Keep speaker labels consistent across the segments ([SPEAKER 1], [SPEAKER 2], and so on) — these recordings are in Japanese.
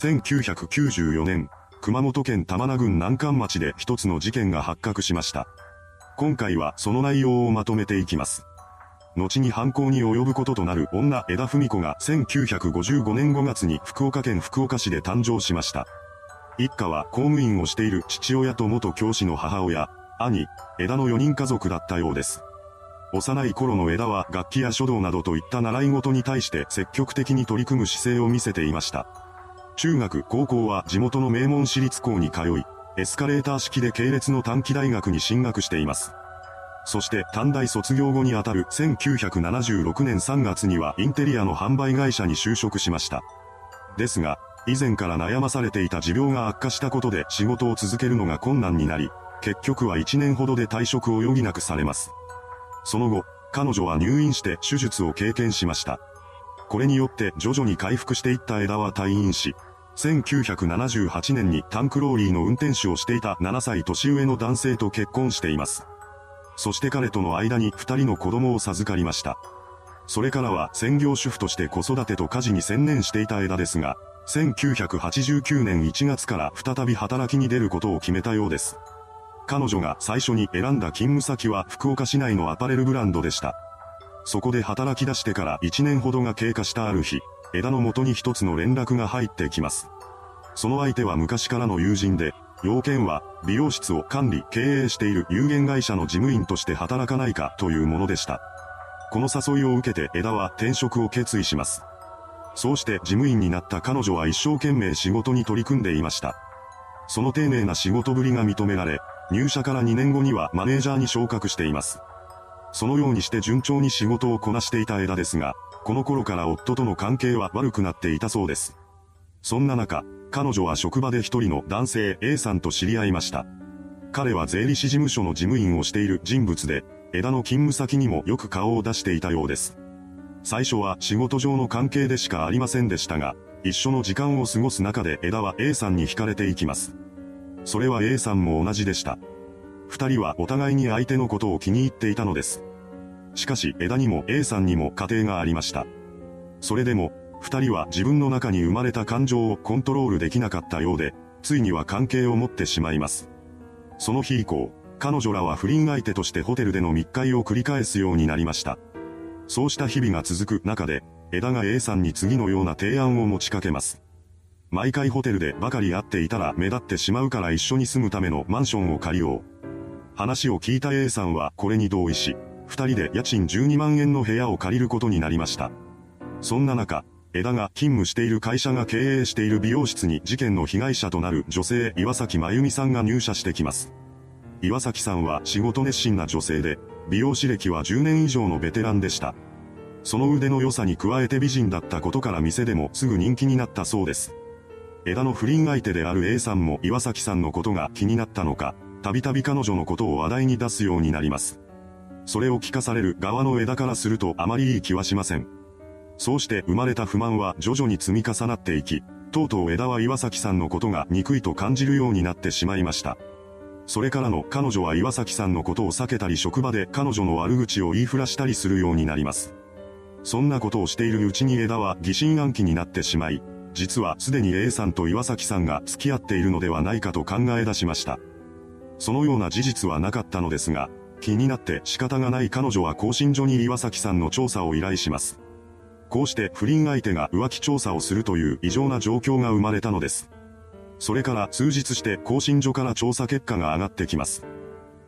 [SPEAKER 1] 1994年、熊本県玉名郡南関町で一つの事件が発覚しました。今回はその内容をまとめていきます。後に犯行に及ぶこととなる女枝文子が1955年5月に福岡県福岡市で誕生しました。一家は公務員をしている父親と元教師の母親、兄、枝の4人家族だったようです。幼い頃の枝は楽器や書道などといった習い事に対して積極的に取り組む姿勢を見せていました。中学、高校は地元の名門私立校に通い、エスカレーター式で系列の短期大学に進学しています。そして短大卒業後にあたる1976年3月にはインテリアの販売会社に就職しました。ですが、以前から悩まされていた持病が悪化したことで仕事を続けるのが困難になり、結局は1年ほどで退職を余儀なくされます。その後、彼女は入院して手術を経験しました。これによって徐々に回復していった枝は退院し、1978年にタンクローリーの運転手をしていた7歳年上の男性と結婚しています。そして彼との間に2人の子供を授かりました。それからは専業主婦として子育てと家事に専念していた枝ですが、1989年1月から再び働きに出ることを決めたようです。彼女が最初に選んだ勤務先は福岡市内のアパレルブランドでした。そこで働き出してから1年ほどが経過したある日、枝の元に一つの連絡が入ってきます。その相手は昔からの友人で、要件は美容室を管理、経営している有限会社の事務員として働かないかというものでした。この誘いを受けて枝は転職を決意します。そうして事務員になった彼女は一生懸命仕事に取り組んでいました。その丁寧な仕事ぶりが認められ、入社から2年後にはマネージャーに昇格しています。そのようにして順調に仕事をこなしていた枝ですが、この頃から夫との関係は悪くなっていたそうです。そんな中、彼女は職場で一人の男性 A さんと知り合いました。彼は税理士事務所の事務員をしている人物で、枝の勤務先にもよく顔を出していたようです。最初は仕事上の関係でしかありませんでしたが、一緒の時間を過ごす中で枝は A さんに惹かれていきます。それは A さんも同じでした。二人はお互いに相手のことを気に入っていたのです。しかし枝にも A さんにも家庭がありました。それでも、二人は自分の中に生まれた感情をコントロールできなかったようで、ついには関係を持ってしまいます。その日以降、彼女らは不倫相手としてホテルでの密会を繰り返すようになりました。そうした日々が続く中で、枝が A さんに次のような提案を持ちかけます。毎回ホテルでばかり会っていたら目立ってしまうから一緒に住むためのマンションを借りよう。話を聞いた A さんはこれに同意し、二人で家賃12万円の部屋を借りることになりました。そんな中、枝が勤務している会社が経営している美容室に事件の被害者となる女性岩崎真由美さんが入社してきます。岩崎さんは仕事熱心な女性で、美容師歴は10年以上のベテランでした。その腕の良さに加えて美人だったことから店でもすぐ人気になったそうです。枝の不倫相手である A さんも岩崎さんのことが気になったのか、たびたび彼女のことを話題に出すようになります。それを聞かされる側の枝からするとあまりいい気はしません。そうして生まれた不満は徐々に積み重なっていき、とうとう枝は岩崎さんのことが憎いと感じるようになってしまいました。それからの彼女は岩崎さんのことを避けたり職場で彼女の悪口を言いふらしたりするようになります。そんなことをしているうちに枝は疑心暗鬼になってしまい、実はすでに A さんと岩崎さんが付き合っているのではないかと考え出しました。そのような事実はなかったのですが、気になって仕方がない彼女は更新所に岩崎さんの調査を依頼します。こうして不倫相手が浮気調査をするという異常な状況が生まれたのです。それから数日して更新所から調査結果が上がってきます。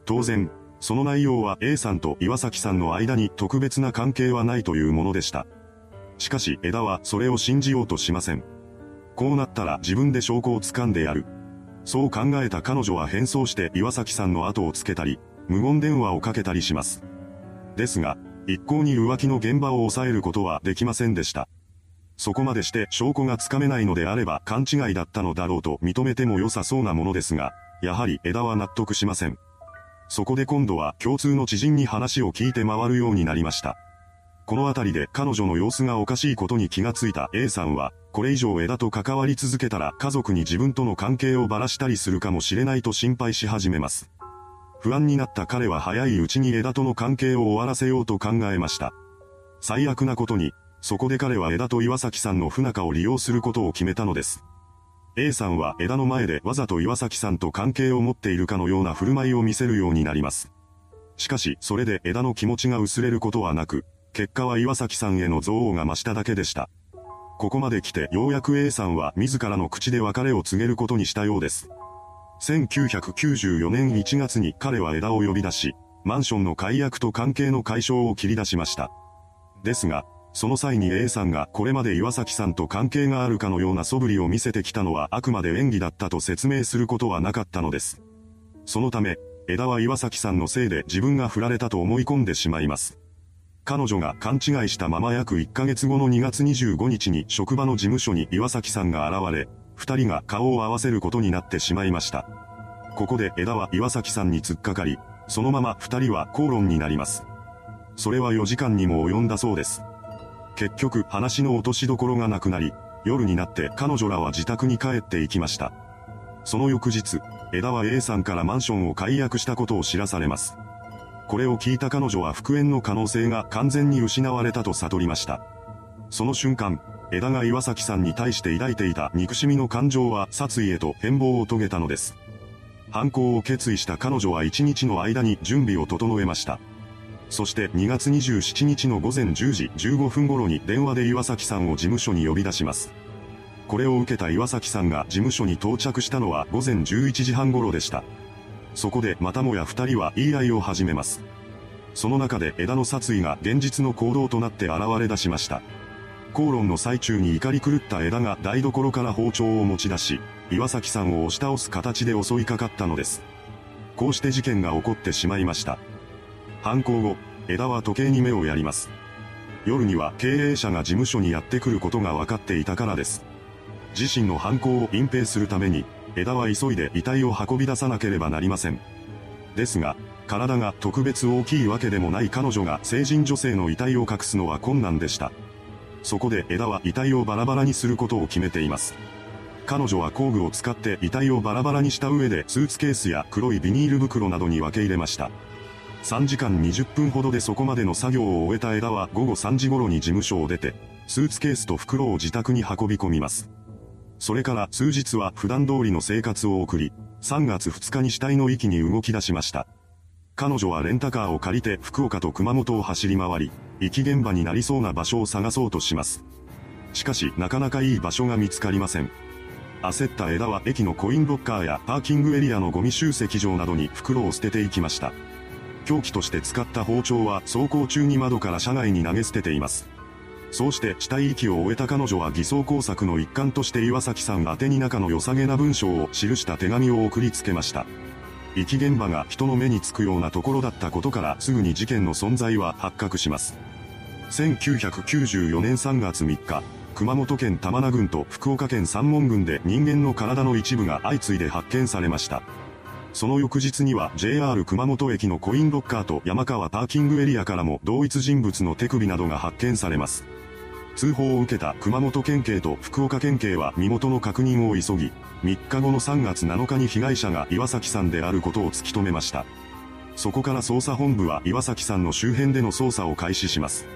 [SPEAKER 1] 当然、その内容は A さんと岩崎さんの間に特別な関係はないというものでした。しかし枝はそれを信じようとしません。こうなったら自分で証拠を掴んでやる。そう考えた彼女は変装して岩崎さんの後をつけたり、無言電話をかけたりします。ですが、一向に浮気の現場を抑えることはできませんでした。そこまでして証拠がつかめないのであれば勘違いだったのだろうと認めても良さそうなものですが、やはり枝は納得しません。そこで今度は共通の知人に話を聞いて回るようになりました。この辺りで彼女の様子がおかしいことに気がついた A さんは、これ以上枝と関わり続けたら家族に自分との関係をばらしたりするかもしれないと心配し始めます。不安になった彼は早いうちに枝との関係を終わらせようと考えました。最悪なことに、そこで彼は枝と岩崎さんの不仲を利用することを決めたのです。A さんは枝の前でわざと岩崎さんと関係を持っているかのような振る舞いを見せるようになります。しかし、それで枝の気持ちが薄れることはなく、結果は岩崎さんへの憎悪が増しただけでした。ここまで来てようやく A さんは自らの口で別れを告げることにしたようです。1994年1月に彼は枝を呼び出し、マンションの解約と関係の解消を切り出しました。ですが、その際に A さんがこれまで岩崎さんと関係があるかのような素振りを見せてきたのはあくまで演技だったと説明することはなかったのです。そのため、枝は岩崎さんのせいで自分が振られたと思い込んでしまいます。彼女が勘違いしたまま約1ヶ月後の2月25日に職場の事務所に岩崎さんが現れ、二人が顔を合わせることになってしまいました。ここで枝は岩崎さんに突っかかり、そのまま二人は口論になります。それは4時間にも及んだそうです。結局話の落としどころがなくなり、夜になって彼女らは自宅に帰っていきました。その翌日、枝は A さんからマンションを解約したことを知らされます。これを聞いた彼女は復縁の可能性が完全に失われたと悟りました。その瞬間、枝が岩崎さんに対して抱いていた憎しみの感情は殺意へと変貌を遂げたのです。犯行を決意した彼女は1日の間に準備を整えました。そして2月27日の午前10時15分頃に電話で岩崎さんを事務所に呼び出します。これを受けた岩崎さんが事務所に到着したのは午前11時半頃でした。そこでまたもや二人は言い合いを始めます。その中で枝の殺意が現実の行動となって現れ出しました。口論の最中に怒り狂った枝が台所から包丁を持ち出し、岩崎さんを押し倒す形で襲いかかったのです。こうして事件が起こってしまいました。犯行後、枝は時計に目をやります。夜には経営者が事務所にやってくることが分かっていたからです。自身の犯行を隠蔽するために、枝は急いで遺体を運び出さなければなりません。ですが、体が特別大きいわけでもない彼女が成人女性の遺体を隠すのは困難でした。そこで枝は遺体をバラバラにすることを決めています。彼女は工具を使って遺体をバラバラにした上でスーツケースや黒いビニール袋などに分け入れました。3時間20分ほどでそこまでの作業を終えた枝は午後3時頃に事務所を出て、スーツケースと袋を自宅に運び込みます。それから数日は普段通りの生活を送り、3月2日に死体の域に動き出しました。彼女はレンタカーを借りて福岡と熊本を走り回り、遺棄現場になりそうな場所を探そうとします。しかし、なかなかいい場所が見つかりません。焦った枝は駅のコインロッカーやパーキングエリアのゴミ集積場などに袋を捨てていきました。凶器として使った包丁は走行中に窓から車外に投げ捨てています。そうして死体遺棄を終えた彼女は偽装工作の一環として岩崎さん宛てに中の良さげな文章を記した手紙を送りつけました。遺棄現場が人の目につくようなところだったことからすぐに事件の存在は発覚します。1994年3月3日、熊本県玉名郡と福岡県三門郡で人間の体の一部が相次いで発見されました。その翌日には JR 熊本駅のコインロッカーと山川パーキングエリアからも同一人物の手首などが発見されます。通報を受けた熊本県警と福岡県警は身元の確認を急ぎ、3日後の3月7日に被害者が岩崎さんであることを突き止めました。そこから捜査本部は岩崎さんの周辺での捜査を開始します。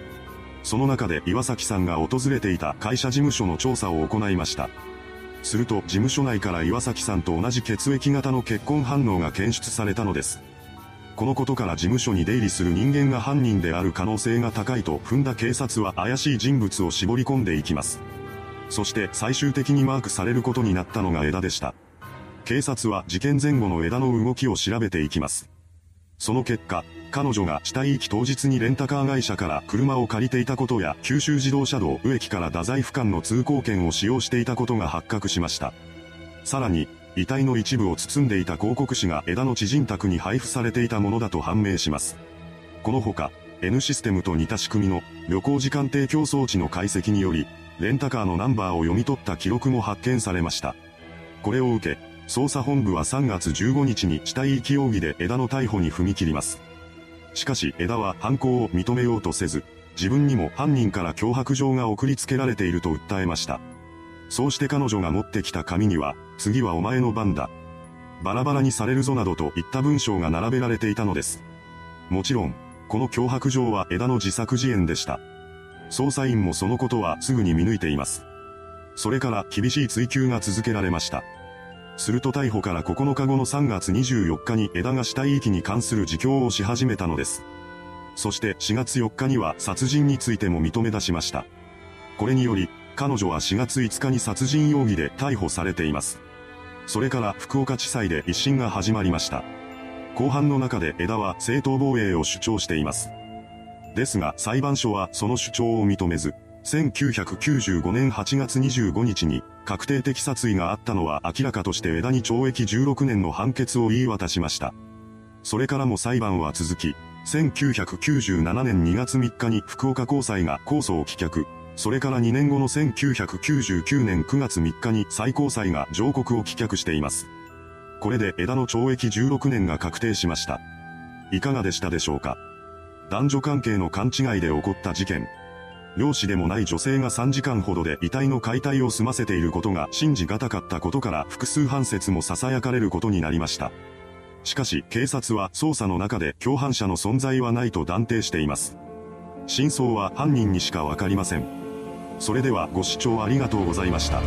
[SPEAKER 1] その中で岩崎さんが訪れていた会社事務所の調査を行いました。すると事務所内から岩崎さんと同じ血液型の結婚反応が検出されたのです。このことから事務所に出入りする人間が犯人である可能性が高いと踏んだ警察は怪しい人物を絞り込んでいきます。そして最終的にマークされることになったのが枝でした。警察は事件前後の枝の動きを調べていきます。その結果、彼女が死体遺棄当日にレンタカー会社から車を借りていたことや九州自動車道植木から太宰府間の通行券を使用していたことが発覚しました。さらに、遺体の一部を包んでいた広告紙が枝の知人宅に配布されていたものだと判明します。このほか、N システムと似た仕組みの旅行時間提供装置の解析により、レンタカーのナンバーを読み取った記録も発見されました。これを受け、捜査本部は3月15日に死体遺棄容疑で枝の逮捕に踏み切ります。しかし枝は犯行を認めようとせず、自分にも犯人から脅迫状が送りつけられていると訴えました。そうして彼女が持ってきた紙には、次はお前の番だ。バラバラにされるぞなどといった文章が並べられていたのです。もちろん、この脅迫状は枝の自作自演でした。捜査員もそのことはすぐに見抜いています。それから厳しい追及が続けられました。すると逮捕から9日後の3月24日に枝が死体遺棄に関する自供をし始めたのです。そして4月4日には殺人についても認め出しました。これにより、彼女は4月5日に殺人容疑で逮捕されています。それから福岡地裁で一審が始まりました。後半の中で枝は正当防衛を主張しています。ですが裁判所はその主張を認めず、1995年8月25日に確定的殺意があったのは明らかとして枝に懲役16年の判決を言い渡しました。それからも裁判は続き、1997年2月3日に福岡高裁が控訴を棄却、それから2年後の1999年9月3日に最高裁が上告を棄却しています。これで枝の懲役16年が確定しました。いかがでしたでしょうか？男女関係の勘違いで起こった事件。漁師でもない女性が3時間ほどで遺体の解体を済ませていることが信じがたかったことから複数判説も囁かれることになりました。しかし警察は捜査の中で共犯者の存在はないと断定しています。真相は犯人にしかわかりません。それではご視聴ありがとうございました。